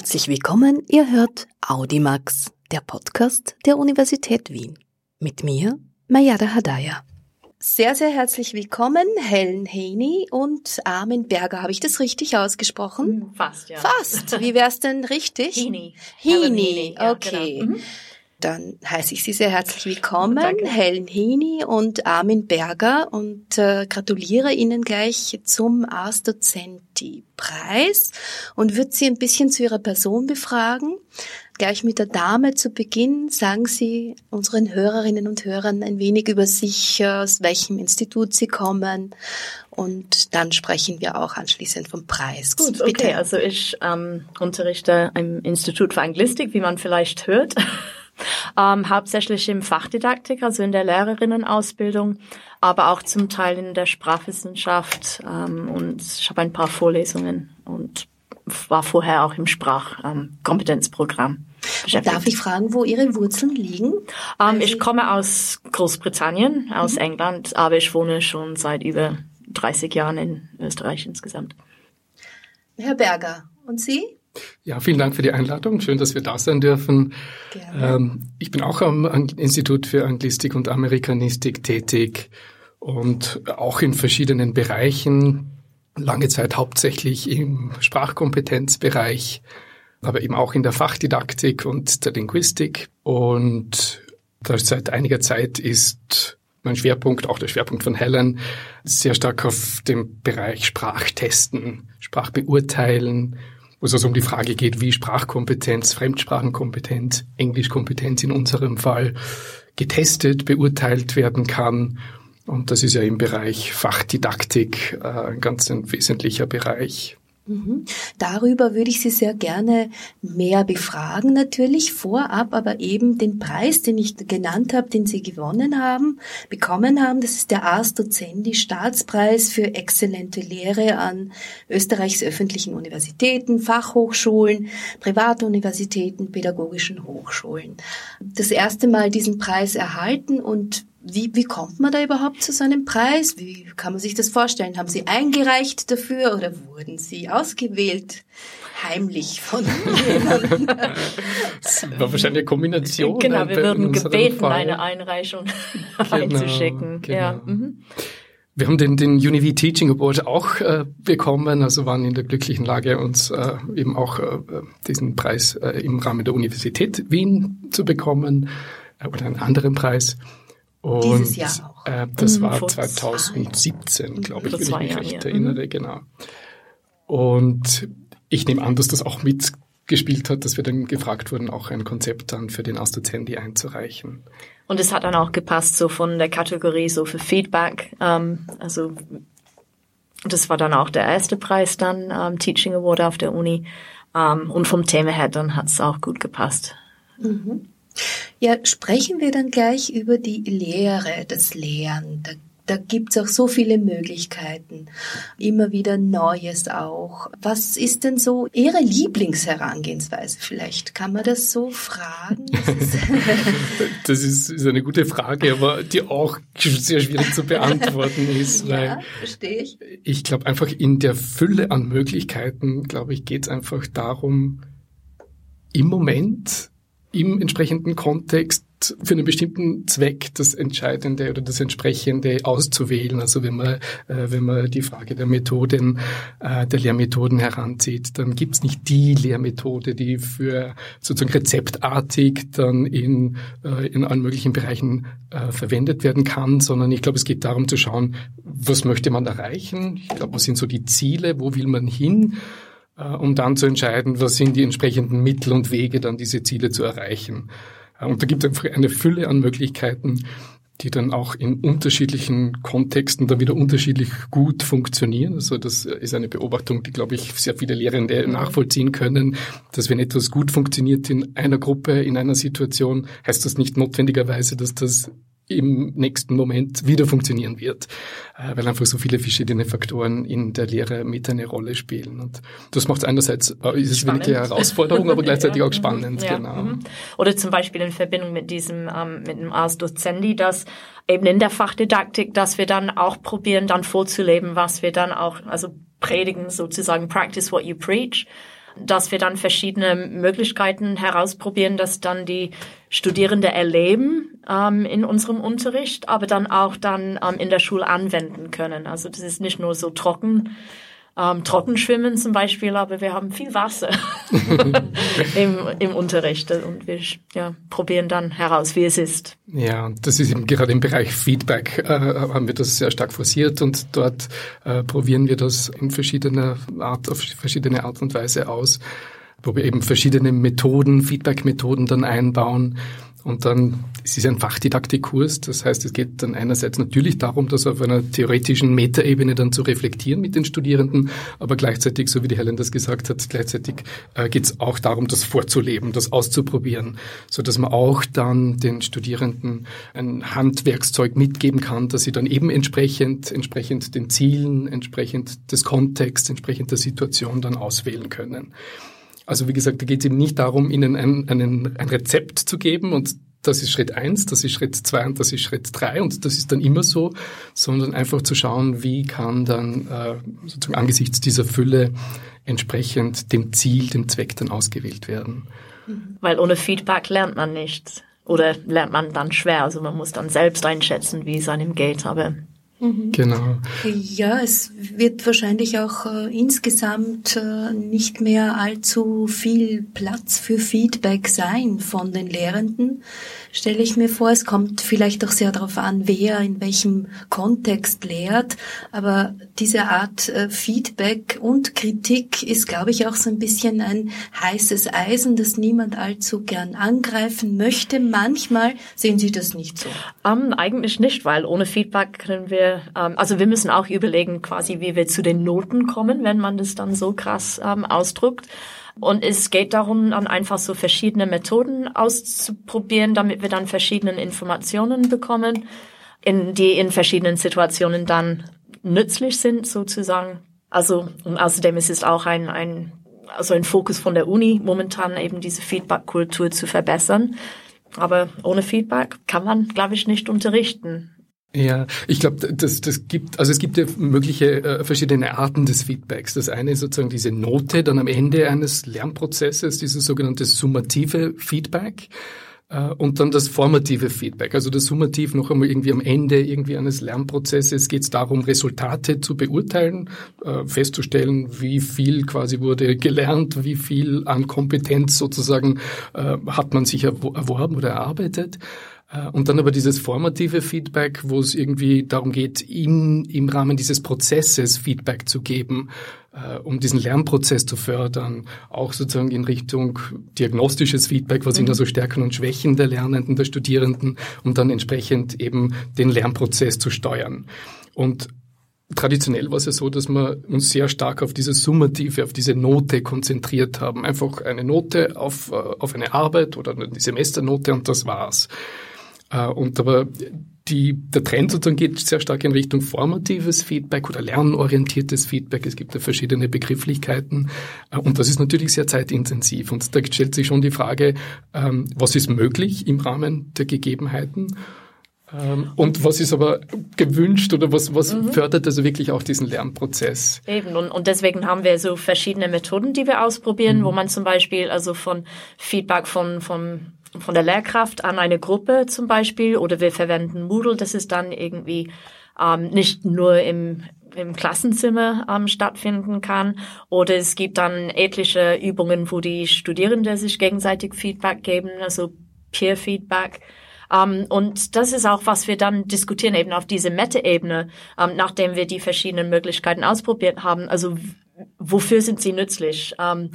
Herzlich willkommen, ihr hört Audimax, der Podcast der Universität Wien. Mit mir, Mayada Hadaya. Sehr, sehr herzlich willkommen, Helen Haney und Armin Berger. Habe ich das richtig ausgesprochen? Fast, ja. Fast. Wie wär's denn richtig? Heaney. Heaney, Ja, okay. genau. Mhm. Dann heiße ich Sie sehr herzlich willkommen, Danke. Helen Heaney und Armin Berger und äh, gratuliere Ihnen gleich zum Ars Docenti Preis und würde Sie ein bisschen zu Ihrer Person befragen. Gleich mit der Dame zu Beginn sagen Sie unseren Hörerinnen und Hörern ein wenig über sich, äh, aus welchem Institut Sie kommen und dann sprechen wir auch anschließend vom Preis. Gut, okay. Also ich ähm, unterrichte im Institut für Anglistik, wie man vielleicht hört. Ähm, hauptsächlich im Fachdidaktik, also in der Lehrerinnenausbildung, aber auch zum Teil in der Sprachwissenschaft. Ähm, und ich habe ein paar Vorlesungen und war vorher auch im Sprachkompetenzprogramm. Darf ich fragen, wo Ihre Wurzeln liegen? Ähm, ich komme aus Großbritannien, aus Mhm. England, aber ich wohne schon seit über 30 Jahren in Österreich insgesamt. Herr Berger, und Sie? Ja, vielen Dank für die Einladung. Schön, dass wir da sein dürfen. Gerne. Ähm, ich bin auch am Institut für Anglistik und Amerikanistik tätig und auch in verschiedenen Bereichen. Lange Zeit hauptsächlich im Sprachkompetenzbereich, aber eben auch in der Fachdidaktik und der Linguistik. Und seit einiger Zeit ist mein Schwerpunkt, auch der Schwerpunkt von Helen, sehr stark auf dem Bereich Sprachtesten, Sprachbeurteilen, wo es also um die Frage geht, wie Sprachkompetenz, Fremdsprachenkompetenz, Englischkompetenz in unserem Fall getestet, beurteilt werden kann. Und das ist ja im Bereich Fachdidaktik äh, ein ganz ein wesentlicher Bereich. Mhm. Darüber würde ich Sie sehr gerne mehr befragen, natürlich vorab, aber eben den Preis, den ich genannt habe, den Sie gewonnen haben, bekommen haben, das ist der Ars Docendi Staatspreis für exzellente Lehre an Österreichs öffentlichen Universitäten, Fachhochschulen, Privatuniversitäten, pädagogischen Hochschulen. Das erste Mal diesen Preis erhalten und wie, wie kommt man da überhaupt zu so einem Preis? Wie kann man sich das vorstellen? Haben Sie eingereicht dafür oder wurden Sie ausgewählt? Heimlich von jemandem? Das war wahrscheinlich eine Kombination. Genau, wir in würden gebeten, Fall. eine Einreichung einzuschicken. Ja. genau. Mhm. Wir haben den, den Univ Teaching Award auch äh, bekommen, also waren in der glücklichen Lage, uns äh, eben auch äh, diesen Preis äh, im Rahmen der Universität Wien zu bekommen äh, oder einen anderen Preis. Und, Dieses Jahr auch. Äh, das Mhm, war vor 2017, glaube ich, wenn ich mich recht ja. erinnere, genau. Und ich nehme an, dass das auch mitgespielt hat, dass wir dann gefragt wurden, auch ein Konzept dann für den Astozendi einzureichen. Und es hat dann auch gepasst, so von der Kategorie so für Feedback. Ähm, also das war dann auch der erste Preis dann, ähm, Teaching Award auf der Uni. Ähm, und vom Thema her dann hat es auch gut gepasst. Ja, sprechen wir dann gleich über die Lehre, das Lehren. Da, da gibt's auch so viele Möglichkeiten, immer wieder Neues auch. Was ist denn so Ihre Lieblingsherangehensweise vielleicht? Kann man das so fragen? Das ist- Das ist, ist eine gute Frage, aber die auch sehr schwierig zu beantworten ist, weil ja, verstehe ich. ich glaube einfach in der Fülle an Möglichkeiten, glaube ich, geht es einfach darum, im Moment, im entsprechenden Kontext für einen bestimmten Zweck das Entscheidende oder das Entsprechende auszuwählen. Also wenn man, äh, wenn man die Frage der Methoden, äh, der Lehrmethoden heranzieht, dann gibt's nicht die Lehrmethode, die für sozusagen rezeptartig dann in, äh, in allen möglichen Bereichen äh, verwendet werden kann, sondern ich glaube, es geht darum zu schauen, was möchte man erreichen? Ich glaube, was sind so die Ziele? Wo will man hin? Äh, um dann zu entscheiden, was sind die entsprechenden Mittel und Wege, dann diese Ziele zu erreichen. Äh, Und da gibt es einfach eine Fülle an Möglichkeiten, die dann auch in unterschiedlichen Kontexten dann wieder unterschiedlich gut funktionieren. Also das ist eine Beobachtung, die, glaube ich, sehr viele Lehrende nachvollziehen können, dass wenn etwas gut funktioniert in einer Gruppe, in einer Situation, heißt das nicht notwendigerweise, dass das im nächsten Moment wieder funktionieren wird, äh, weil einfach so viele verschiedene Faktoren in der Lehre mit eine Rolle spielen. Und das macht einerseits, äh, ist es eine Herausforderung, aber gleichzeitig Ja, auch spannend, ja, genau. mhm. Oder zum Beispiel in Verbindung mit diesem, ähm, mit dem Ars Docendi, dass eben in der Fachdidaktik, dass wir dann auch probieren, dann vorzuleben, was wir dann auch, also predigen sozusagen, practice what you preach. Dass wir dann verschiedene Möglichkeiten herausprobieren, dass dann die Studierende erleben ähm, in unserem Unterricht, aber dann auch dann ähm, in der Schule anwenden können. Also das ist nicht nur so trocken ähm, Trockenschwimmen zum Beispiel, aber wir haben viel Wasser im, im Unterricht und wir ja, probieren dann heraus, wie es ist. Ja, das ist eben gerade im Bereich Feedback äh, haben wir das sehr stark forciert und dort äh, probieren wir das in verschiedener Art, auf verschiedene Art und Weise aus, wo wir eben verschiedene Methoden, Feedback-Methoden dann einbauen und dann, es ist ein Fachdidaktikkurs, das heißt, es geht dann einerseits natürlich darum, das auf einer theoretischen Metaebene dann zu reflektieren mit den Studierenden, aber gleichzeitig, so wie die Helen das gesagt hat, gleichzeitig äh, geht es auch darum, das vorzuleben, das auszuprobieren, so dass man auch dann den Studierenden ein Handwerkszeug mitgeben kann, dass sie dann eben entsprechend, entsprechend den Zielen, entsprechend des Kontexts, entsprechend der Situation dann auswählen können. Also wie gesagt, da geht es eben nicht darum, ihnen ein, einen, ein Rezept zu geben und das ist Schritt eins, das ist Schritt zwei und das ist Schritt drei und das ist dann immer so, sondern einfach zu schauen, wie kann dann äh, sozusagen angesichts dieser Fülle entsprechend dem Ziel, dem Zweck dann ausgewählt werden. Weil ohne Feedback lernt man nichts oder lernt man dann schwer. Also man muss dann selbst einschätzen, wie es einem geht. Aber Mhm. Genau. Ja, es wird wahrscheinlich auch äh, insgesamt äh, nicht mehr allzu viel Platz für Feedback sein von den Lehrenden stelle ich mir vor. Es kommt vielleicht auch sehr darauf an, wer in welchem Kontext lehrt. Aber diese Art äh, Feedback und Kritik ist, glaube ich, auch so ein bisschen ein heißes Eisen, das niemand allzu gern angreifen möchte. Manchmal sehen Sie das nicht so. Um, ähm, eigentlich nicht, weil ohne Feedback können wir, ähm, also wir müssen auch überlegen, quasi, wie wir zu den Noten kommen, wenn man das dann so krass ähm, ausdrückt. Und es geht darum, dann einfach so verschiedene Methoden auszuprobieren, damit wir dann verschiedene Informationen bekommen, in, die in verschiedenen Situationen dann nützlich sind, sozusagen. Also, und außerdem ist es auch ein, ein, also ein Fokus von der Uni, momentan eben diese Feedback-Kultur zu verbessern. Aber ohne Feedback kann man, glaube ich, nicht unterrichten. Ja, ich glaube, das, das gibt, also es gibt ja mögliche äh, verschiedene Arten des Feedbacks. Das eine ist sozusagen diese Note dann am Ende eines Lernprozesses, dieses sogenannte summative Feedback äh, und dann das formative Feedback. Also das Summativ noch einmal irgendwie am Ende irgendwie eines Lernprozesses geht es darum, Resultate zu beurteilen, äh, festzustellen, wie viel quasi wurde gelernt, wie viel an Kompetenz sozusagen äh, hat man sich erworben oder erarbeitet. Äh, und dann aber dieses formative Feedback, wo es irgendwie darum geht, im, im Rahmen dieses Prozesses Feedback zu geben, äh, um diesen Lernprozess zu fördern, auch sozusagen in Richtung diagnostisches Feedback, was sind da so Stärken und Schwächen der Lernenden, der Studierenden, um dann entsprechend eben den Lernprozess zu steuern. Und Traditionell war es ja so, dass wir uns sehr stark auf diese Summative, auf diese Note konzentriert haben. Einfach eine Note auf, äh, auf eine Arbeit oder eine Semesternote und das war's. Äh, und aber die, der Trend sozusagen geht sehr stark in Richtung formatives Feedback oder lernorientiertes Feedback. Es gibt ja verschiedene Begrifflichkeiten äh, und das ist natürlich sehr zeitintensiv. Und da stellt sich schon die Frage, ähm, was ist möglich im Rahmen der Gegebenheiten? Ähm, und was ist aber gewünscht oder was, was mhm. fördert also wirklich auch diesen Lernprozess? Eben, und, und deswegen haben wir so verschiedene Methoden, die wir ausprobieren, mhm. wo man zum Beispiel also von Feedback von, von von der Lehrkraft an eine Gruppe zum Beispiel oder wir verwenden Moodle, das ist dann irgendwie ähm, nicht nur im, im Klassenzimmer ähm, stattfinden kann oder es gibt dann etliche Übungen, wo die Studierenden sich gegenseitig Feedback geben, also Peer Feedback. Um, ähm, und das ist auch, was wir dann diskutieren, eben auf diese Meta-Ebene, um, ähm, nachdem wir die verschiedenen Möglichkeiten ausprobiert haben. Also wofür sind sie nützlich? Um, ähm,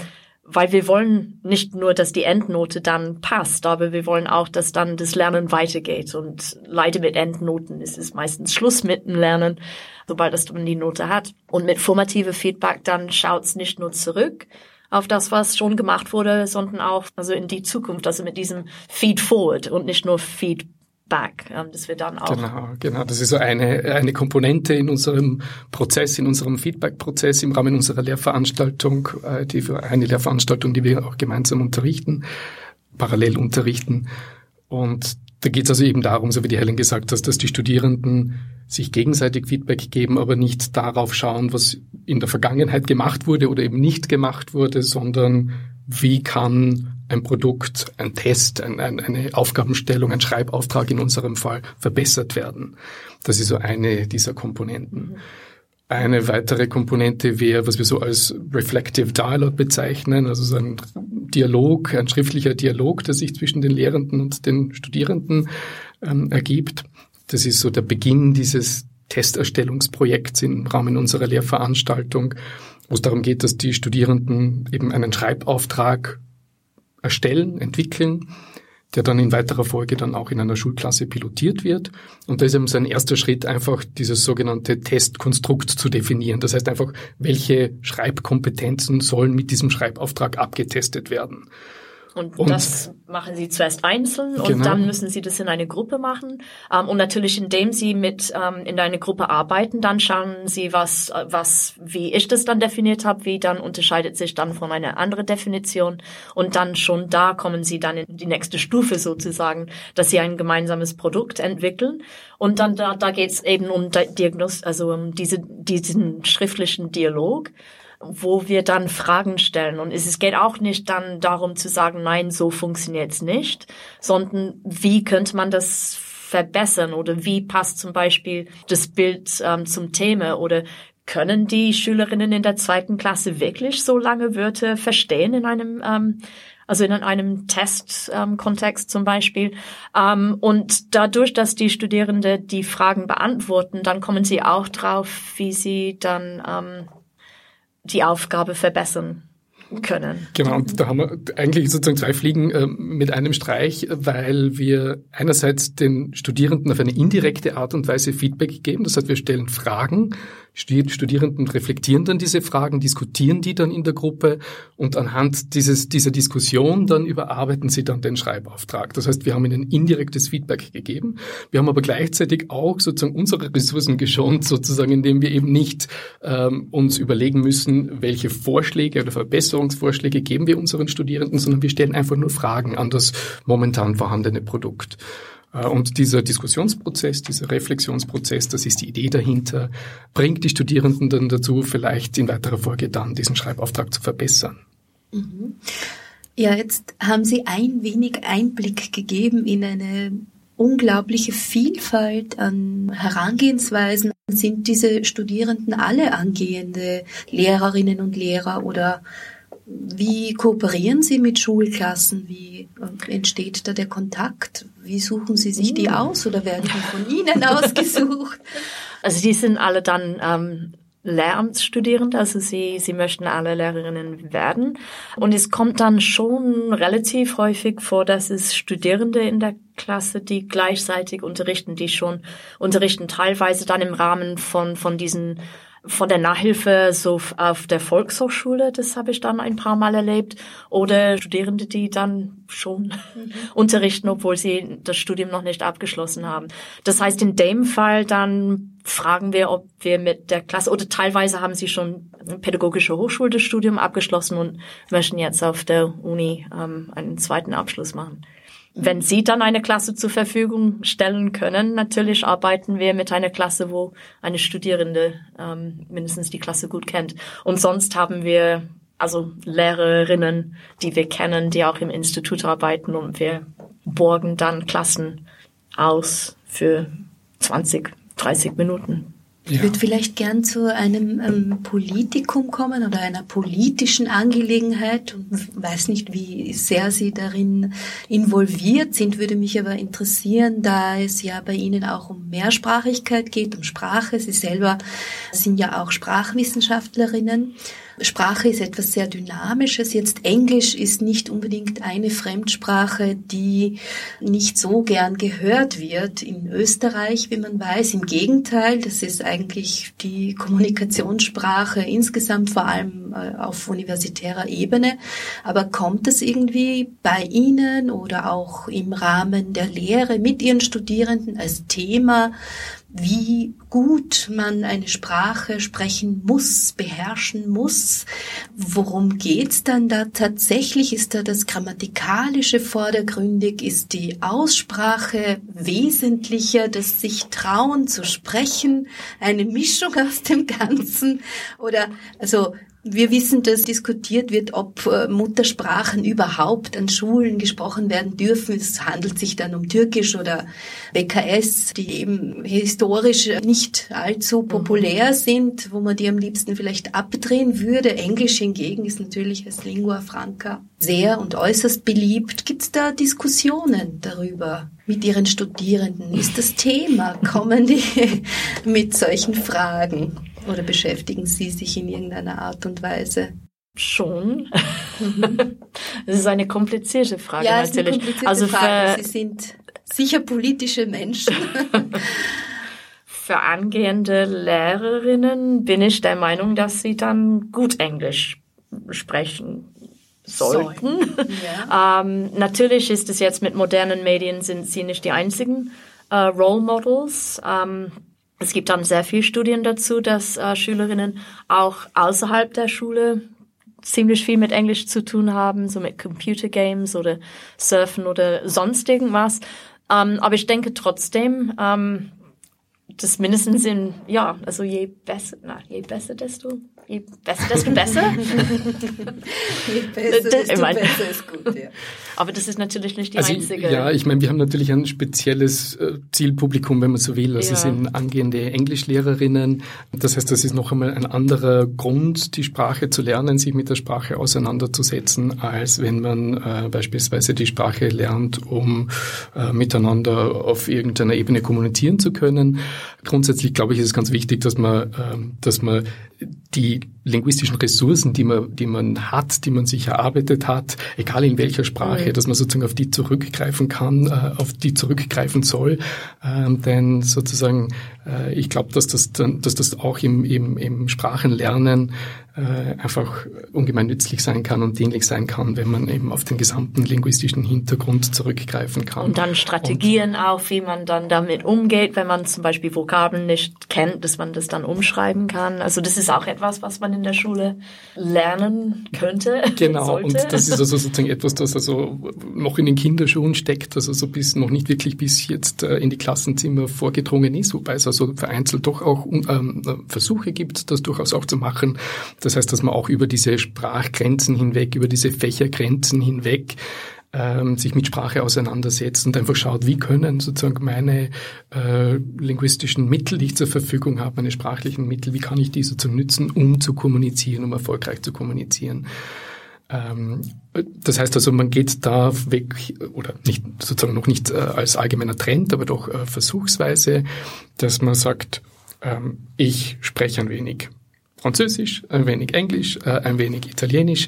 weil wir wollen nicht nur, dass die Endnote dann passt, aber wir wollen auch, dass dann das Lernen weitergeht. Und leider mit Endnoten ist es meistens Schluss mit dem Lernen, sobald man die Note hat. Und mit formative Feedback dann schaut's nicht nur zurück auf das, was schon gemacht wurde, sondern auch also in die Zukunft, also mit diesem Feed Forward und nicht nur Feed Back, ähm, dass wir dann auch. Genau, genau. Das ist so eine, eine Komponente in unserem Prozess, in unserem Feedback-Prozess im Rahmen unserer Lehrveranstaltung, äh, die eine Lehrveranstaltung, die wir auch gemeinsam unterrichten, parallel unterrichten. Und da geht es also eben darum, so wie die Helen gesagt hat, dass die Studierenden sich gegenseitig Feedback geben, aber nicht darauf schauen, was in der Vergangenheit gemacht wurde oder eben nicht gemacht wurde, sondern wie kann ein Produkt, ein Test, ein, ein, eine Aufgabenstellung, ein Schreibauftrag in unserem Fall verbessert werden. Das ist so eine dieser Komponenten. Eine weitere Komponente wäre, was wir so als Reflective Dialogue bezeichnen, also so ein Dialog, ein schriftlicher Dialog, der sich zwischen den Lehrenden und den Studierenden ähm, ergibt. Das ist so der Beginn dieses Testerstellungsprojekts im Rahmen unserer Lehrveranstaltung, wo es darum geht, dass die Studierenden eben einen Schreibauftrag erstellen, entwickeln, der dann in weiterer Folge dann auch in einer Schulklasse pilotiert wird. Und da ist eben sein erster Schritt einfach dieses sogenannte Testkonstrukt zu definieren. Das heißt einfach, welche Schreibkompetenzen sollen mit diesem Schreibauftrag abgetestet werden. Und, und, das machen sie zuerst einzeln und genau. dann müssen sie das in eine Gruppe machen. Ähm, und natürlich, indem sie mit ähm, in eine Gruppe arbeiten, dann schauen sie, was, was, wie ich das dann definiert habe, wie dann unterscheidet sich dann von einer anderen Definition. Und dann schon da kommen sie dann in die nächste Stufe sozusagen, dass sie ein gemeinsames Produkt entwickeln. Und dann da, da geht es eben um Diagnos, also um diese, diesen schriftlichen Dialog wo wir dann Fragen stellen. Und es geht auch nicht dann darum zu sagen, nein, so funktioniert's nicht, sondern wie könnte man das verbessern oder wie passt zum Beispiel das Bild ähm, zum Thema oder können die Schülerinnen in der zweiten Klasse wirklich so lange Wörter verstehen in einem ähm, also in einem Testkontext ähm, zum Beispiel. Ähm, und dadurch, dass die Studierende die Fragen beantworten, dann kommen sie auch drauf, wie sie dann ähm, die Aufgabe verbessern können. Genau, und da haben wir eigentlich sozusagen zwei Fliegen äh, mit einem Streich, weil wir einerseits den Studierenden auf eine indirekte Art und Weise Feedback geben. Das heißt, wir stellen Fragen Studierenden reflektieren dann diese Fragen, diskutieren die dann in der Gruppe und anhand dieses, dieser Diskussion dann überarbeiten sie dann den Schreibauftrag. Das heißt, wir haben ihnen indirektes Feedback gegeben. Wir haben aber gleichzeitig auch sozusagen unsere Ressourcen geschont, sozusagen, indem wir eben nicht ähm, uns überlegen müssen, welche Vorschläge oder Verbesserungsvorschläge geben wir unseren Studierenden, sondern wir stellen einfach nur Fragen an das momentan vorhandene Produkt. Äh, und dieser Diskussionsprozess, dieser Reflexionsprozess, das ist die Idee dahinter, bringt die Studierenden dann dazu, vielleicht in weiterer Folge dann diesen Schreibauftrag zu verbessern. Mhm. Ja, jetzt haben Sie ein wenig Einblick gegeben in eine unglaubliche Vielfalt an Herangehensweisen. Sind diese Studierenden alle angehende Lehrerinnen und Lehrer oder wie kooperieren Sie mit Schulklassen? Wie äh, entsteht da der Kontakt? Wie suchen Sie sich die hm. aus oder werden die von Ihnen ausgesucht? Also die sind alle dann ähm, Lehramtsstudierende, also sie, sie möchten alle Lehrerinnen werden. Und es kommt dann schon relativ häufig vor, dass es Studierende in der Klasse, die gleichzeitig unterrichten, die schon unterrichten, teilweise dann im Rahmen von, von diesen von der Nachhilfe so auf der Volkshochschule, das habe ich dann ein paar Mal erlebt, oder Studierende, die dann schon mhm. unterrichten, obwohl sie das Studium noch nicht abgeschlossen haben. Das heißt, in dem Fall dann fragen wir, ob wir mit der Klasse, oder teilweise haben sie schon pädagogische Hochschule das Studium abgeschlossen und möchten jetzt auf der Uni ähm, einen zweiten Abschluss machen. Wenn Sie dann eine Klasse zur Verfügung stellen können, natürlich arbeiten wir mit einer Klasse, wo eine Studierende ähm, mindestens die Klasse gut kennt. Und sonst haben wir also Lehrerinnen, die wir kennen, die auch im Institut arbeiten und wir borgen dann Klassen aus für 20, 30 Minuten. Ich würde vielleicht gern zu einem ähm, Politikum kommen oder einer politischen Angelegenheit und weiß nicht, wie sehr Sie darin involviert sind, würde mich aber interessieren, da es ja bei Ihnen auch um Mehrsprachigkeit geht, um Sprache. Sie selber sind ja auch Sprachwissenschaftlerinnen. Sprache ist etwas sehr Dynamisches. Jetzt Englisch ist nicht unbedingt eine Fremdsprache, die nicht so gern gehört wird in Österreich, wie man weiß. Im Gegenteil, das ist eigentlich die Kommunikationssprache insgesamt, vor allem äh, auf universitärer Ebene. Aber kommt es irgendwie bei Ihnen oder auch im Rahmen der Lehre mit Ihren Studierenden als Thema, wie gut man eine Sprache sprechen muss, beherrschen muss. Worum geht's dann da tatsächlich? Ist da das Grammatikalische vordergründig? Ist die Aussprache wesentlicher, das sich trauen zu sprechen? Eine Mischung aus dem Ganzen? Oder, also, wir wissen, dass diskutiert wird, ob äh, Muttersprachen überhaupt an Schulen gesprochen werden dürfen. Es handelt sich dann um Türkisch oder BKS, die eben historisch nicht allzu mhm. populär sind, wo man die am liebsten vielleicht abdrehen würde. Englisch hingegen ist natürlich als Lingua Franca sehr und äußerst beliebt. Gibt es da Diskussionen darüber? mit Ihren Studierenden? Ist das Thema? Kommen die mit solchen Fragen? Oder beschäftigen Sie sich in irgendeiner Art und Weise? Schon. Mhm. Das ist eine komplizierte Frage ja, natürlich. Eine komplizierte also Frage. Sie sind sicher politische Menschen. für angehende Lehrerinnen bin ich der Meinung, dass sie dann gut Englisch sprechen sollten. Ja. ähm, natürlich ist es jetzt mit modernen Medien sind sie nicht die einzigen äh, Role Models. Ähm, es gibt dann sehr viele Studien dazu, dass äh, Schülerinnen auch außerhalb der Schule ziemlich viel mit Englisch zu tun haben, so mit Computer Games oder Surfen oder sonst irgendwas. Ähm, aber ich denke trotzdem, ähm, das mindestens in, ja, also je besser, na, je besser, desto je besser, desto besser. je besser, desto meine, besser ist gut, ja. Aber das ist natürlich nicht die also, einzige. Ja, ich meine, wir haben natürlich ein spezielles äh, Zielpublikum, wenn man so will. Also ja. es sind angehende Englischlehrerinnen. Das heißt, das ist noch einmal ein anderer Grund, die Sprache zu lernen, sich mit der Sprache auseinanderzusetzen, als wenn man äh, beispielsweise die Sprache lernt, um äh, miteinander auf irgendeiner Ebene kommunizieren zu können. Grundsätzlich glaube ich, ist es ganz wichtig, dass man, äh, dass man die linguistischen Ressourcen, die man, die man hat, die man sich erarbeitet hat, egal in welcher Sprache, mhm. dass man sozusagen auf die zurückgreifen kann, äh, auf die zurückgreifen soll. Ähm, denn sozusagen, äh, ich glaube, dass das, dann, dass das auch im, im, im Sprachenlernen äh, einfach ungemein nützlich sein kann und dienlich sein kann, wenn man eben auf den gesamten linguistischen Hintergrund zurückgreifen kann. Und dann Strategien und, auch, wie man dann damit umgeht, wenn man zum Beispiel Vokabeln nicht kennt, dass man das dann umschreiben kann. Also das ist auch etwas, was man in der Schule lernen könnte. Genau, sollte. und das ist also sozusagen etwas, das also noch in den Kinderschuhen steckt, also so bis noch nicht wirklich bis jetzt äh, in die Klassenzimmer vorgedrungen ist, wobei es also vereinzelt doch auch ähm, Versuche gibt, das durchaus auch zu machen das heißt, dass man auch über diese Sprachgrenzen hinweg, über diese Fächergrenzen hinweg ähm, sich mit Sprache auseinandersetzt und einfach schaut, wie können sozusagen meine äh, linguistischen Mittel, die ich zur Verfügung habe, meine sprachlichen Mittel, wie kann ich die sozusagen nützen, um zu kommunizieren, um erfolgreich zu kommunizieren. Ähm, das heißt also, man geht da weg, oder nicht sozusagen noch nicht äh, als allgemeiner Trend, aber doch äh, versuchsweise, dass man sagt, ähm, ich spreche ein wenig Französisch, ein wenig Englisch, äh, ein wenig Italienisch.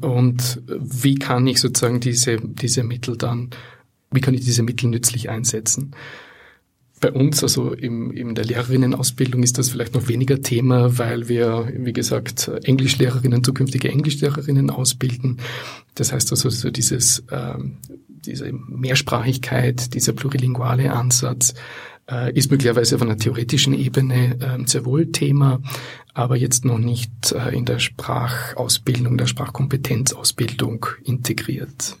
Und wie kann ich sozusagen diese, diese Mittel dann, wie kann ich diese Mittel nützlich einsetzen? Bei uns, also im, in der Lehrerinnenausbildung, ist das vielleicht noch weniger Thema, weil wir, wie gesagt, Englischlehrerinnen, zukünftige Englischlehrerinnen ausbilden. Das heißt also, so dieses, ähm, diese Mehrsprachigkeit, dieser plurilinguale Ansatz, äh, ist möglicherweise auf einer theoretischen Ebene äh, sehr wohl Thema, aber jetzt noch nicht äh, in der Sprachausbildung, der Sprachkompetenzausbildung integriert.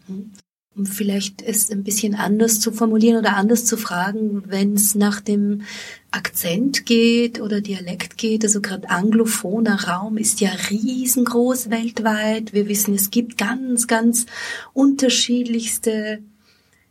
Um vielleicht es ein bisschen anders zu formulieren oder anders zu fragen, wenn es nach dem Akzent geht oder Dialekt geht, also gerade anglophoner Raum ist ja riesengroß weltweit. Wir wissen, es gibt ganz, ganz unterschiedlichste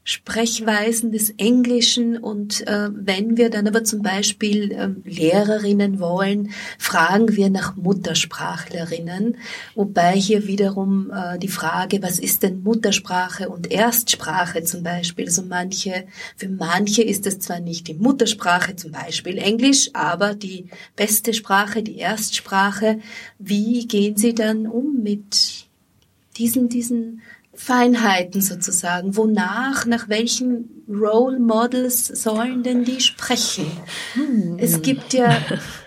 Sprechweisen des Englischen und äh, wenn wir dann aber zum Beispiel äh, Lehrerinnen wollen, fragen wir nach Muttersprachlerinnen, wobei hier wiederum äh, die Frage, was ist denn Muttersprache und Erstsprache zum Beispiel, also manche, für manche ist es zwar nicht die Muttersprache, zum Beispiel Englisch, aber die beste Sprache, die Erstsprache, wie gehen Sie dann um mit diesen, diesen Feinheiten sozusagen. Wonach, nach welchen Role Models sollen denn die sprechen? Hm. Es gibt ja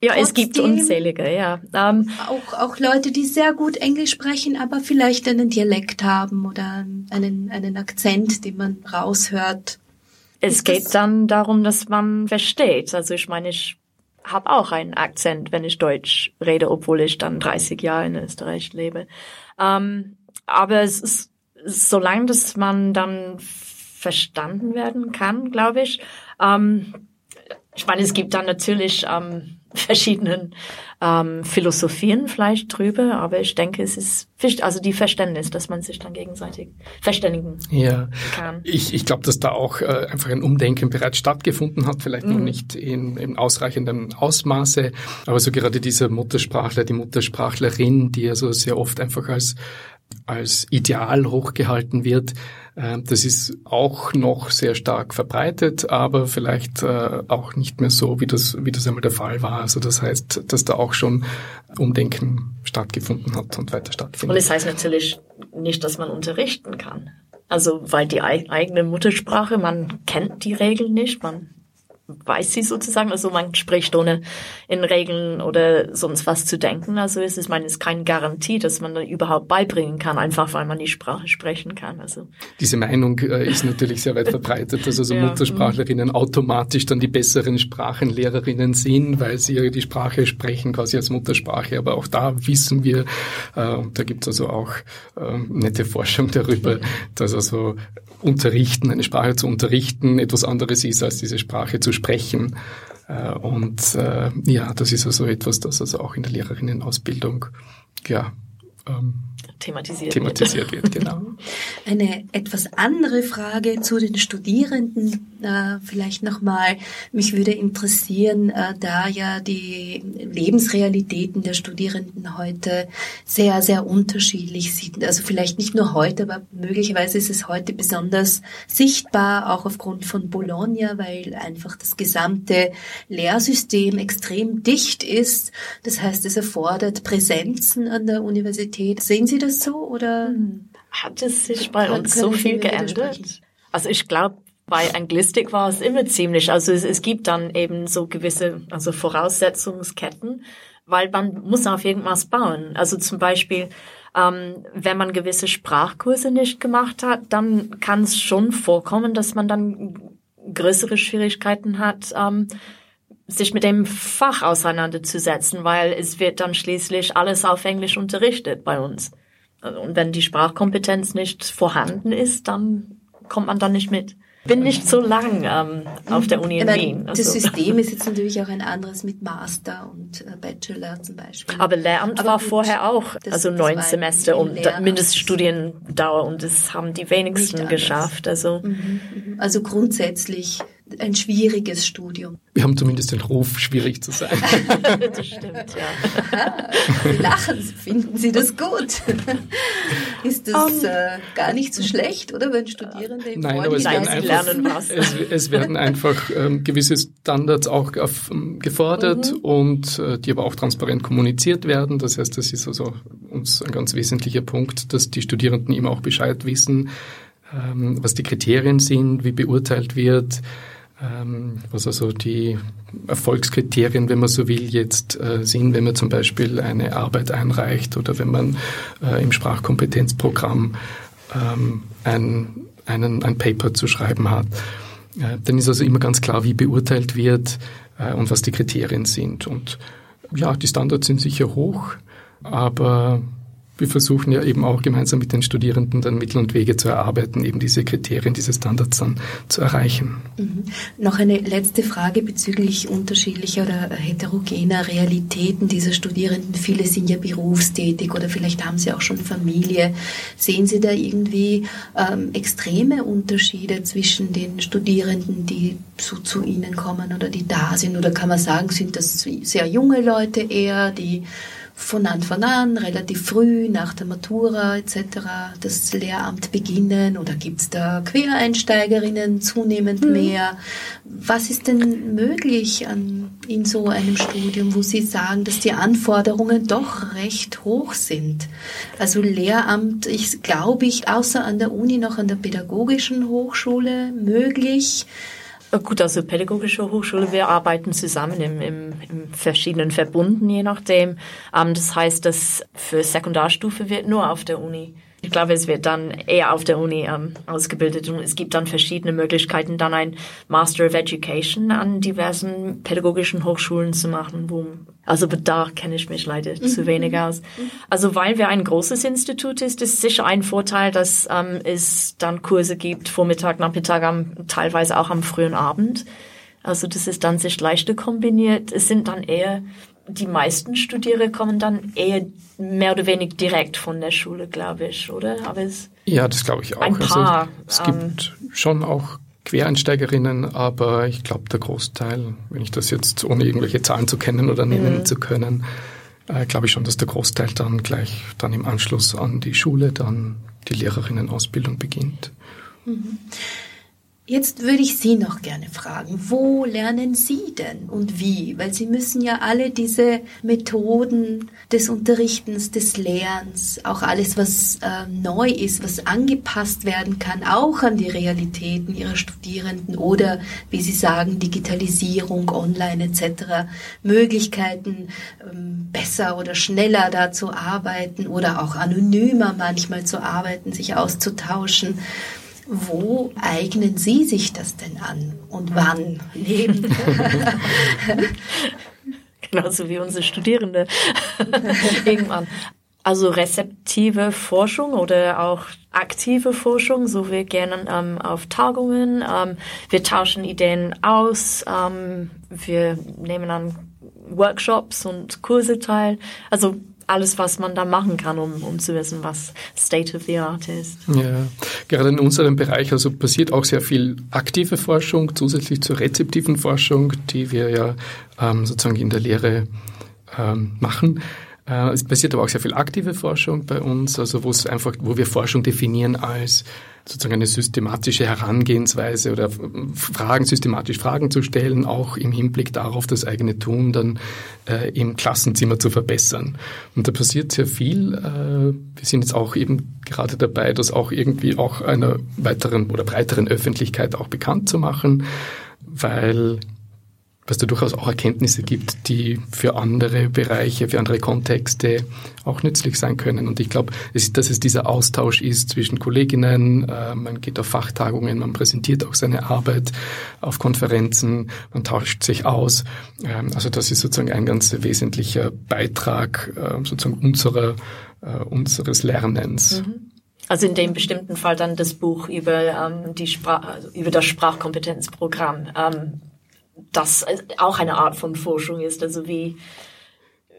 Ja, es gibt unzählige, ja. Ähm, auch, auch Leute, die sehr gut Englisch sprechen, aber vielleicht einen Dialekt haben oder einen, einen Akzent, den man raushört. es geht dann darum, dass man versteht. Also ich meine, ich habe auch einen Akzent, wenn ich Deutsch rede, obwohl ich dann 30 Jahre in Österreich lebe. Ähm, aber es ist, solange dass man dann verstanden werden kann, glaube ich. Ähm, ich meine, es gibt dann natürlich ähm, verschiedenen ähm, Philosophien vielleicht drüber, aber ich denke, es ist wichtig, also die Verständnis, dass man sich dann gegenseitig verständigen ja. kann. Ich, ich glaube, dass da auch äh, einfach ein Umdenken bereits stattgefunden hat, vielleicht mhm. noch nicht in, in ausreichendem Ausmaße, aber so gerade dieser Muttersprachler, die Muttersprachlerin, die also sehr oft einfach als als Ideal hochgehalten wird. Ähm, das ist auch noch sehr stark verbreitet, aber vielleicht äh, auch nicht mehr so, wie das, wie das einmal der Fall war. Also das heißt, dass da auch schon Umdenken stattgefunden hat und weiter stattfindet. Und es das heißt natürlich nicht, dass man unterrichten kann. Also weil die eigene Muttersprache, man kennt die Regeln nicht, man weiß sie sozusagen. Also man spricht ohne in Regeln oder sonst was zu denken. Also es ist, meine, es ist keine Garantie, dass man da überhaupt beibringen kann, einfach weil man die Sprache sprechen kann. Also diese Meinung äh, ist natürlich sehr weit verbreitet, dass also ja. Muttersprachlerinnen automatisch dann die besseren Sprachenlehrerinnen sind, weil sie die Sprache sprechen quasi als Muttersprache. Aber auch da wissen wir, äh, da gibt es also auch äh, nette Forschung darüber, dass also unterrichten, eine Sprache zu unterrichten, etwas anderes ist, als diese Sprache zu sprechen. Äh, und äh, ja, das ist also etwas, das also auch in der Lehrerinnenausbildung ja, ähm, thematisiert, thematisiert wird. wird. genau. Eine etwas andere Frage zu den Studierenden äh, vielleicht nochmal. Mich würde interessieren, äh, da ja die Lebensrealitäten der Studierenden heute sehr, sehr unterschiedlich sind. Also vielleicht nicht nur heute, aber möglicherweise ist es heute besonders sichtbar, auch aufgrund von Bologna, weil einfach das gesamte Lehrsystem extrem dicht ist. Das heißt, es erfordert Präsenzen an der Universität. Sehen Sie das so oder? Hm. Hat es sich bei uns so viel geändert? Also ich glaube, bei Anglistik war es immer ziemlich, also es, es, gibt dann eben so gewisse, also Voraussetzungsketten, weil man muss auf irgendwas bauen. Also zum Beispiel, ähm, wenn man gewisse Sprachkurse nicht gemacht hat, dann kann es schon vorkommen, dass man dann größere Schwierigkeiten hat, ähm, sich mit dem Fach auseinanderzusetzen, weil es wird dann schließlich alles auf Englisch unterrichtet bei uns. Und wenn die Sprachkompetenz nicht vorhanden ist, dann kommt man dann nicht mit bin nicht so lang ähm, auf der Uni in meine, Wien. Also. Das System ist jetzt natürlich auch ein anderes mit Master und äh, Bachelor zum Beispiel. Aber Lehramt Aber war gut, vorher auch, das, also neun Semester und Mindeststudiendauer und das haben die wenigsten geschafft. Also, mhm, mhm. also grundsätzlich ein schwieriges Studium. Wir haben zumindest den Ruf, schwierig zu sein. das stimmt, ja. Sie lachen, finden Sie das gut? Ist das um, äh, gar nicht so schlecht, oder, wenn Studierende im Nein, aber es werden, einfach, es, es, werden einfach ähm, gewisse Standards auch auf, ähm, gefordert mhm. und äh, die aber auch transparent kommuniziert werden. Das heißt, das ist also uns ein ganz wesentlicher Punkt, dass die Studierenden immer auch Bescheid wissen, ähm, was die Kriterien sind, wie beurteilt wird, ähm, was also die Erfolgskriterien, wenn man so will, jetzt äh, sind, wenn man zum Beispiel eine Arbeit einreicht oder wenn man äh, im Sprachkompetenzprogramm ähm, ein, einen, ein Paper zu schreiben hat. Äh, dann ist also immer ganz klar, wie beurteilt wird und was die Kriterien sind. Und ja, die Standards sind sicher hoch, aber wir versuchen ja eben auch gemeinsam mit den Studierenden dann Mittel und Wege zu erarbeiten, eben diese Kriterien, diese Standards dann zu erreichen. Mhm. Noch eine letzte Frage bezüglich unterschiedlicher oder heterogener Realitäten dieser Studierenden. Viele sind ja berufstätig oder vielleicht haben sie auch schon Familie. Sehen Sie da irgendwie ähm, extreme Unterschiede zwischen den Studierenden, die so zu Ihnen kommen oder die da sind? Oder kann man sagen, sind das sehr junge Leute eher, die von Anfang an, relativ früh nach der Matura etc. das Lehramt beginnen oder gibt es da Quereinsteigerinnen zunehmend mhm. mehr? Was ist denn möglich an, in so einem Studium, wo Sie sagen, dass die Anforderungen doch recht hoch sind? Also Lehramt, ich glaube ich, außer an der Uni noch an der pädagogischen Hochschule möglich. Gut, also pädagogische Hochschule, wir arbeiten zusammen im, im, im verschiedenen Verbunden, je nachdem. Ähm, das heißt, dass für Sekundarstufe wird nur auf der Uni Ich glaube, es wird dann eher auf der Uni ähm, ausgebildet und es gibt dann verschiedene Möglichkeiten, dann ein Master of Education an diversen pädagogischen Hochschulen zu machen. Wo, also da kenne ich mich leider mhm. zu wenig aus. Also weil wir ein großes Institut ist, ist sicher ein Vorteil, dass ähm, es dann Kurse gibt, Vormittag, Nachmittag, am, teilweise auch am frühen Abend. Also das ist dann sich leichter kombiniert. Es sind dann eher die meisten Studierende kommen dann eher mehr oder weniger direkt von der Schule, glaube ich, oder? Aber es ja, das glaube ich auch. Ein also paar. Also, es gibt ähm, schon auch Quereinsteigerinnen, aber ich glaube, der Großteil, wenn ich das jetzt ohne irgendwelche Zahlen zu kennen oder nennen mhm. zu können, äh, glaube ich schon, dass der Großteil dann gleich dann im Anschluss an die Schule dann die Lehrerinnenausbildung beginnt. Mhm. Jetzt würde ich Sie noch gerne fragen, wo lernen Sie denn und wie? Weil Sie müssen ja alle diese Methoden des Unterrichtens, des Lernens, auch alles, was äh, neu ist, was angepasst werden kann, auch an die Realitäten Ihrer Studierenden oder, wie Sie sagen, Digitalisierung, Online etc., Möglichkeiten, ähm, besser oder schneller da zu arbeiten oder auch anonymer manchmal zu arbeiten, sich auszutauschen. Wo eignen Sie sich das denn an und wann? Neben Genauso wie unsere Studierende irgendwann. Also rezeptive Forschung oder auch aktive Forschung, so wir gerne ähm, auf Tagungen. Ähm, wir tauschen Ideen aus. Ähm, wir nehmen an Workshops und Kurse teil. Also alles, was man da machen kann, um, um zu wissen, was State of the Art ist. Ja, gerade in unserem Bereich, also passiert auch sehr viel aktive Forschung, zusätzlich zur rezeptiven Forschung, die wir ja ähm, sozusagen in der Lehre ähm, machen. Äh, es passiert aber auch sehr viel aktive Forschung bei uns, also wo es einfach, wo wir Forschung definieren als sozusagen eine systematische Herangehensweise oder Fragen, systematisch Fragen zu stellen, auch im Hinblick darauf, das eigene Tun dann äh, im Klassenzimmer zu verbessern. Und da passiert sehr viel. Äh, wir sind jetzt auch eben gerade dabei, das auch irgendwie auch einer weiteren oder breiteren Öffentlichkeit auch bekannt zu machen, weil was da durchaus auch Erkenntnisse gibt, die für andere Bereiche, für andere Kontexte auch nützlich sein können. Und ich glaube, dass es dieser Austausch ist zwischen Kolleginnen, äh, man geht auf Fachtagungen, man präsentiert auch seine Arbeit auf Konferenzen, man tauscht sich aus. Ähm, also das ist sozusagen ein ganz wesentlicher Beitrag äh, sozusagen unserer, äh, unseres Lernens. Mhm. Also in dem bestimmten Fall dann das Buch über ähm, die Sprach, also über das Sprachkompetenzprogramm. Ähm, das auch eine Art von Forschung ist, also wie,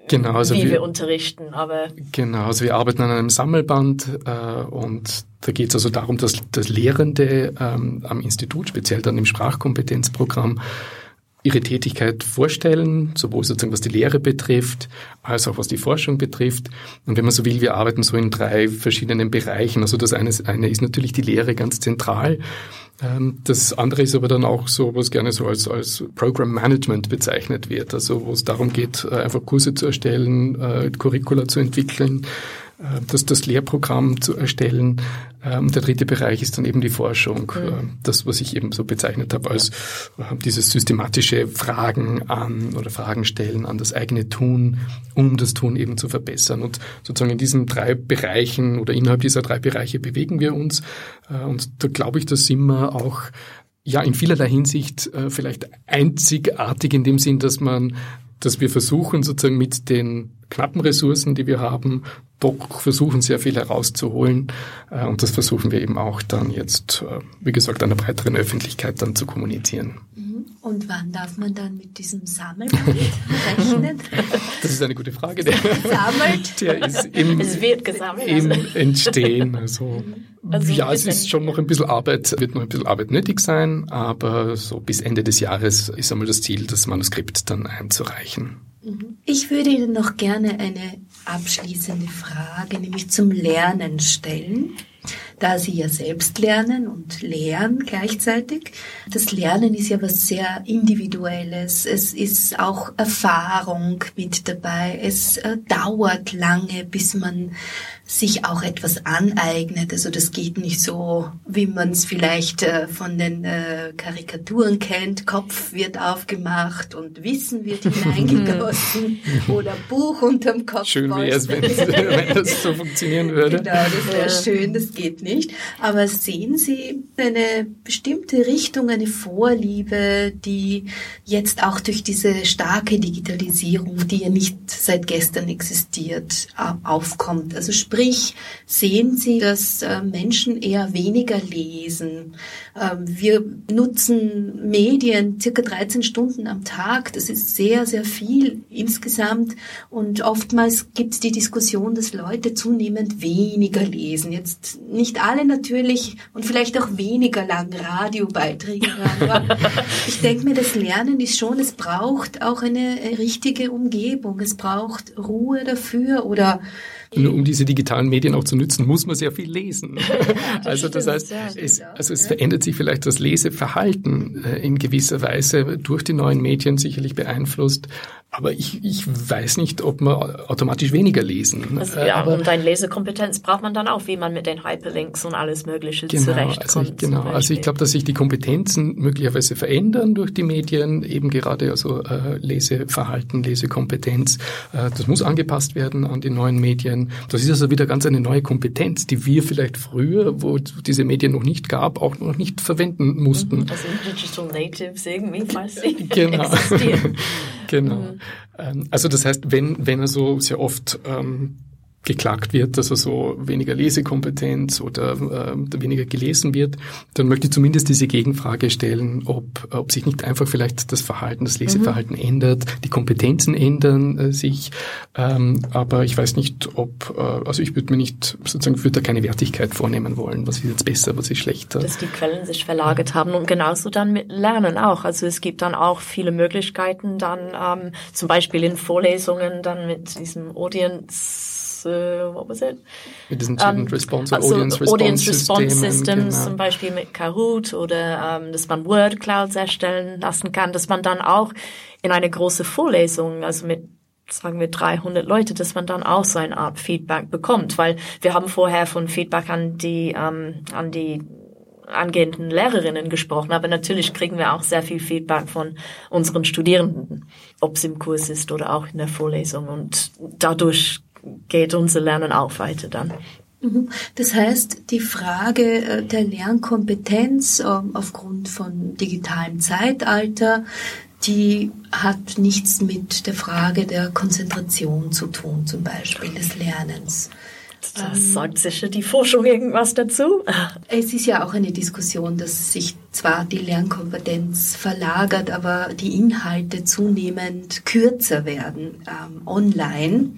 genau, also wie wir, wir, unterrichten. Aber genau, also wir arbeiten an einem Sammelband äh, und da geht es also darum, dass, dass Lehrende ähm, am Institut, speziell dann im Sprachkompetenzprogramm, ihre Tätigkeit vorstellen, sowohl sozusagen was die Lehre betrifft, als auch was die Forschung betrifft. Und wenn man so will, wir arbeiten so in drei verschiedenen Bereichen. Also das eine, eine ist natürlich die Lehre ganz zentral. Ähm, das andere ist aber dann auch so, was gerne so als, als Program Management bezeichnet wird. Also wo es darum geht, äh, einfach Kurse zu erstellen, äh, Curricula zu entwickeln, das, das Lehrprogramm zu erstellen. Ähm, der dritte Bereich ist dann eben die Forschung. Mhm. Äh, das, was ich eben so bezeichnet habe als äh, dieses systematische Fragen an oder Fragen stellen an das eigene Tun, um das Tun eben zu verbessern. Und sozusagen in diesen drei Bereichen oder innerhalb dieser drei Bereiche bewegen wir uns. Und da glaube ich, da sind wir auch ja in vielerlei Hinsicht vielleicht einzigartig in dem Sinn, dass man dass wir versuchen, sozusagen mit den knappen Ressourcen, die wir haben, doch versuchen, sehr viel herauszuholen. Äh, und das versuchen wir eben auch dann jetzt, äh, wie gesagt, einer breiteren Öffentlichkeit dann zu kommunizieren. Mhm. Und wann darf man dann mit diesem Sammelband rechnen? Das ist eine gute Frage. Der, Gesammelt? Der ist im, es wird gesammelt. Im Entstehen. Also, also ja, es ist schon noch ein bisschen Arbeit, wird noch ein bisschen Arbeit nötig sein, aber so bis Ende des Jahres ist einmal das Ziel, das Manuskript dann einzureichen. Mhm. Ich würde Ihnen noch gerne eine abschließende Frage, nämlich zum Lernen stellen. da sie ja selbst lernen und lehren gleichzeitig. Das Lernen ist ja was sehr Individuelles. Es ist auch Erfahrung mit dabei. Es äh, dauert lange, bis man sich auch etwas aneignet. Also das geht nicht so, wie man es vielleicht äh, von den äh, Karikaturen kennt. Kopf wird aufgemacht und Wissen wird hineingegossen oder Buch unterm Kopf. Schön wäre es, wenn, wenn das so funktionieren würde. Genau, das wäre schön, das geht nicht. Aber sehen Sie eine bestimmte Richtung, eine Vorliebe, die jetzt auch durch diese starke Digitalisierung, die ja nicht seit gestern existiert, aufkommt? Also sprich, Sprich, sehen Sie, dass äh, Menschen eher weniger lesen. Ähm, wir nutzen Medien circa 13 Stunden am Tag. Das ist sehr, sehr viel insgesamt. Und oftmals gibt es die Diskussion, dass Leute zunehmend weniger lesen. Jetzt nicht alle natürlich und vielleicht auch weniger lang Radiobeiträge. Aber ich denke mir, das Lernen ist schon, es braucht auch eine richtige Umgebung. Es braucht Ruhe dafür oder nur um diese digitalen Medien auch zu nutzen, muss man sehr viel lesen. also das heißt, es, also es verändert sich vielleicht das Leseverhalten äh, in gewisser Weise durch die neuen Medien sicherlich beeinflusst. Aber ich, ich weiß nicht, ob man automatisch weniger lesen. Also, ja, aber, und eine Lesekompetenz braucht man dann auch, wie man mit den Hyperlinks und alles Mögliche genau, zurechtkommt. Also ich, genau, also ich glaube, dass sich die Kompetenzen möglicherweise verändern durch die Medien, eben gerade also äh, Leseverhalten, Lesekompetenz. Äh, das muss angepasst werden an die neuen Medien. Das ist also wieder ganz eine neue Kompetenz, die wir vielleicht früher, wo diese Medien noch nicht gab, auch noch nicht verwenden mussten. Also Digital Natives irgendwie, sie genau. existieren. genau. Mhm. Ähm, also das heißt, wenn, wenn er so sehr oft ähm, geklagt wird, dass er so weniger Lesekompetenz oder äh, weniger gelesen wird, dann möchte ich zumindest diese Gegenfrage stellen, ob, ob sich nicht einfach vielleicht das Verhalten, das Leseverhalten mhm. ändert, die Kompetenzen ändern äh, sich, ähm, aber ich weiß nicht, ob, äh, also ich würde mir nicht, sozusagen, würde da keine Wertigkeit vornehmen wollen, was ist jetzt besser, was ist schlechter. Dass die Quellen sich verlagert haben und genauso dann mit Lernen auch. Also es gibt dann auch viele Möglichkeiten dann, ähm, zum Beispiel in Vorlesungen dann mit diesem Audience uh, what was it? Mit diesen Student um, Response also Audience Response, Audience Response Systemen, Systems, genau. zum Beispiel mit Kahoot oder ähm, dass man Word Clouds erstellen lassen kann, dass man dann auch in eine große Vorlesung, also mit sagen wir 300 Leute, dass man dann auch so eine Art Feedback bekommt, weil wir haben vorher von Feedback an die ähm, an die angehenden Lehrerinnen gesprochen, aber natürlich kriegen wir auch sehr viel Feedback von unseren Studierenden, ob es im Kurs ist oder auch in der Vorlesung und dadurch geht unser Lernen auch weiter dann. Mhm. Das heißt, die Frage äh, der Lernkompetenz ähm, aufgrund von digitalem Zeitalter, die hat nichts mit der Frage der Konzentration zu tun, zum Beispiel des Lernens. Das ähm, sagt sicher die Forschung irgendwas dazu. Es ist ja auch eine Diskussion, dass sich zwar die Lernkompetenz verlagert, aber die Inhalte zunehmend kürzer werden ähm, online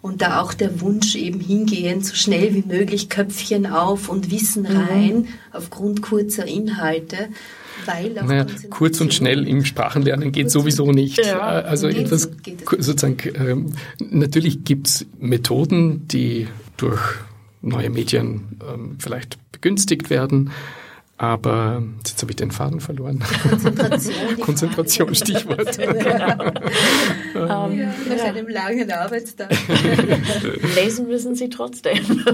und da auch der Wunsch eben hingehen, so schnell wie möglich Köpfchen auf und Wissen mhm. rein mhm. aufgrund kurzer Inhalte. Weil naja, kurz und schnell im Sprachenlernen geht sowieso nicht. Ja. Äh, also geht etwas sozusagen ähm, natürlich gibt's Methoden, die durch neue Medien ähm, vielleicht begünstigt werden. Aber jetzt habe ich den Faden verloren. Konzentration, Konzentration Stichwort. genau. um, ja, nach einem langen Arbeitstag. Lesen müssen sie trotzdem.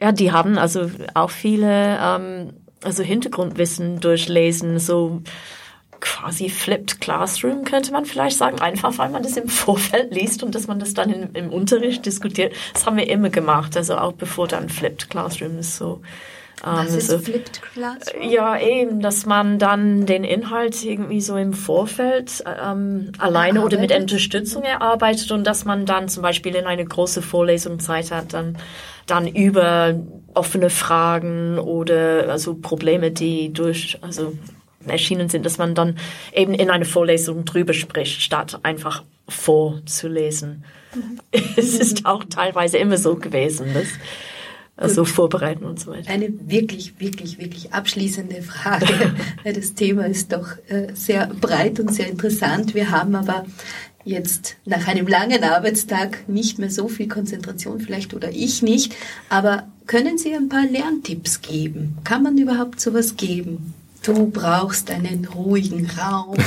ja, die haben also auch viele ähm, also Hintergrundwissen durchlesen, so quasi flipped Classroom, könnte man vielleicht sagen. Einfach, weil man das im Vorfeld liest und dass man das dann in, im Unterricht diskutiert. Das haben wir immer gemacht, also auch bevor dann flipped Classroom ist so was ist also, Flipped Classroom? Ja, eben, dass man dann den Inhalt irgendwie so im Vorfeld ähm, alleine oder mit Unterstützung erarbeitet und dass man dann zum Beispiel in eine große Vorlesung Zeit hat, dann, dann über offene Fragen oder also Probleme, die durch, also erschienen sind, dass man dann eben in eine Vorlesung drüber spricht, statt einfach vorzulesen. Mhm. es ist auch teilweise immer so gewesen, dass also vorbereiten und so weiter. Eine wirklich, wirklich, wirklich abschließende Frage. das Thema ist doch äh, sehr breit und sehr interessant. Wir haben aber jetzt nach einem langen Arbeitstag nicht mehr so viel Konzentration vielleicht oder ich nicht, aber Können Sie ein paar Lerntipps geben? Kann man überhaupt sowas geben? Du brauchst einen ruhigen Raum,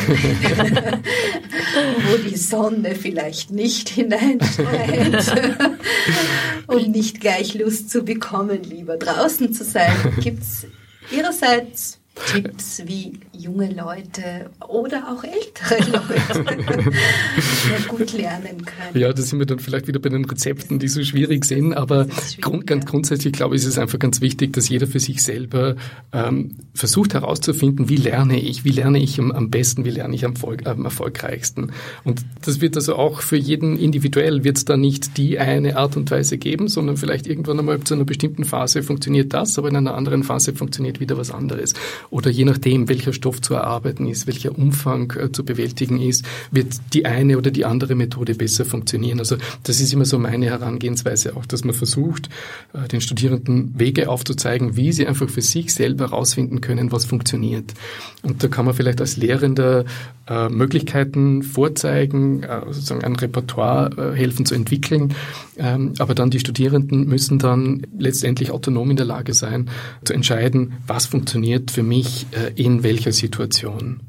wo die Sonne vielleicht nicht hineinscheint, um nicht gleich Lust zu bekommen, lieber draußen zu sein. Gibt es Ihrerseits Tipps, wie junge Leute oder auch ältere Leute gut lernen können. Ja, da sind wir dann vielleicht wieder bei den Rezepten, die so schwierig sind, aber grund, ganz grundsätzlich glaube ich, ist es einfach ganz wichtig, dass jeder für sich selber ähm, versucht herauszufinden, wie lerne ich, wie lerne ich am, am besten, wie lerne ich am, am, erfolgreichsten. Und das wird also auch für jeden individuell, wird es da nicht die eine Art und Weise geben, sondern vielleicht irgendwann einmal zu einer bestimmten Phase funktioniert das, aber in einer anderen Phase funktioniert wieder was anderes oder je nachdem, welcher Stoff zu erarbeiten ist, welcher Umfang äh, zu bewältigen ist, wird die eine oder die andere Methode besser funktionieren. Also das ist immer so meine Herangehensweise auch, dass man versucht, äh, den Studierenden Wege aufzuzeigen, wie sie einfach für sich selber herausfinden können, was funktioniert. Und da kann man vielleicht als Lehrender äh, Möglichkeiten vorzeigen, äh, sozusagen ein Repertoire äh, helfen zu entwickeln. Ähm, aber dann die Studierenden müssen dann letztendlich autonom in der Lage sein, zu entscheiden, was funktioniert für mich äh, in welcher Situation.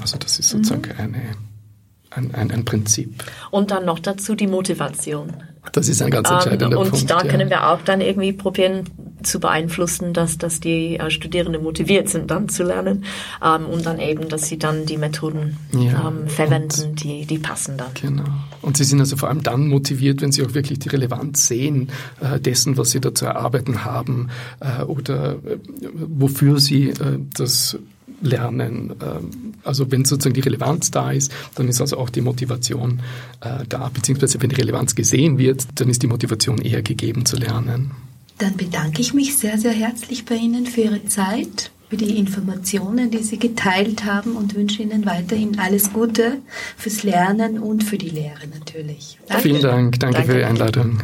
Also das ist sozusagen mhm. eine ein, ein, ein Prinzip. Und dann noch dazu die Motivation. Das ist ein ganz ähm, entscheidender um, und Punkt. Und da ja. können wir auch dann irgendwie probieren zu beeinflussen, dass, dass die äh, Studierenden motiviert sind, dann zu lernen ähm, und dann eben, dass sie dann die Methoden ja, ähm, verwenden, die, die passen dann. Genau. Und sie sind also vor allem dann motiviert, wenn sie auch wirklich die Relevanz sehen äh, dessen, was sie da zu erarbeiten haben äh, oder äh, wofür sie äh, das lernen. Ähm, also wenn sozusagen die Relevanz da ist, dann ist also auch die Motivation äh, da, beziehungsweise wenn die Relevanz gesehen wird, dann ist die Motivation eher gegeben zu lernen. Dann bedanke ich mich sehr, sehr herzlich bei Ihnen für Ihre Zeit, für die Informationen, die Sie geteilt haben und wünsche Ihnen weiterhin alles Gute fürs Lernen und für die Lehre natürlich. Danke. Vielen Dank, danke, danke. für die Einladung.